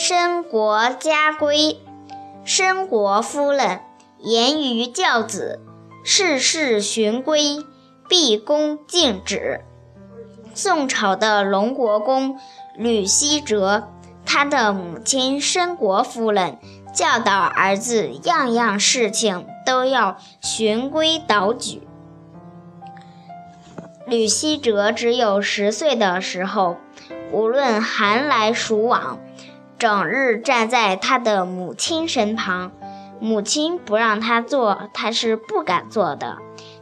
申国家规，申国夫人言于教子，事事循规，毕恭尽止。宋朝的龙国公吕希哲，他的母亲申国夫人教导儿子样样事情都要循规蹈矩。吕希哲只有十岁的时候，无论寒来暑往，整日站在他的母亲身旁。母亲不让他做，他是不敢做的。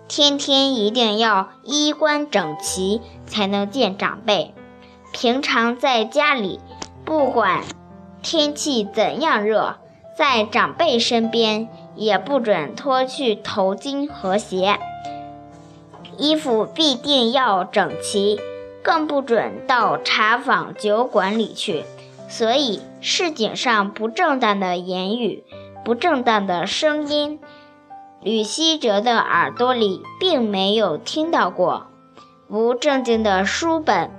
天天一定要衣冠整齐，才能见长辈。平常在家里，不管天气怎样热，在长辈身边也不准脱去头巾和鞋。衣服必定要整齐，更不准到茶坊酒馆里去。所以，市井上不正当的言语、不正当的声音，吕希哲的耳朵里并没有听到过；不正经的书本，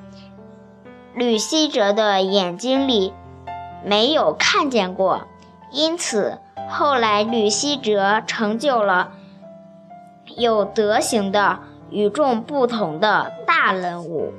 吕希哲的眼睛里没有看见过。因此，后来吕希哲成就了有德行的。与众不同的大人物。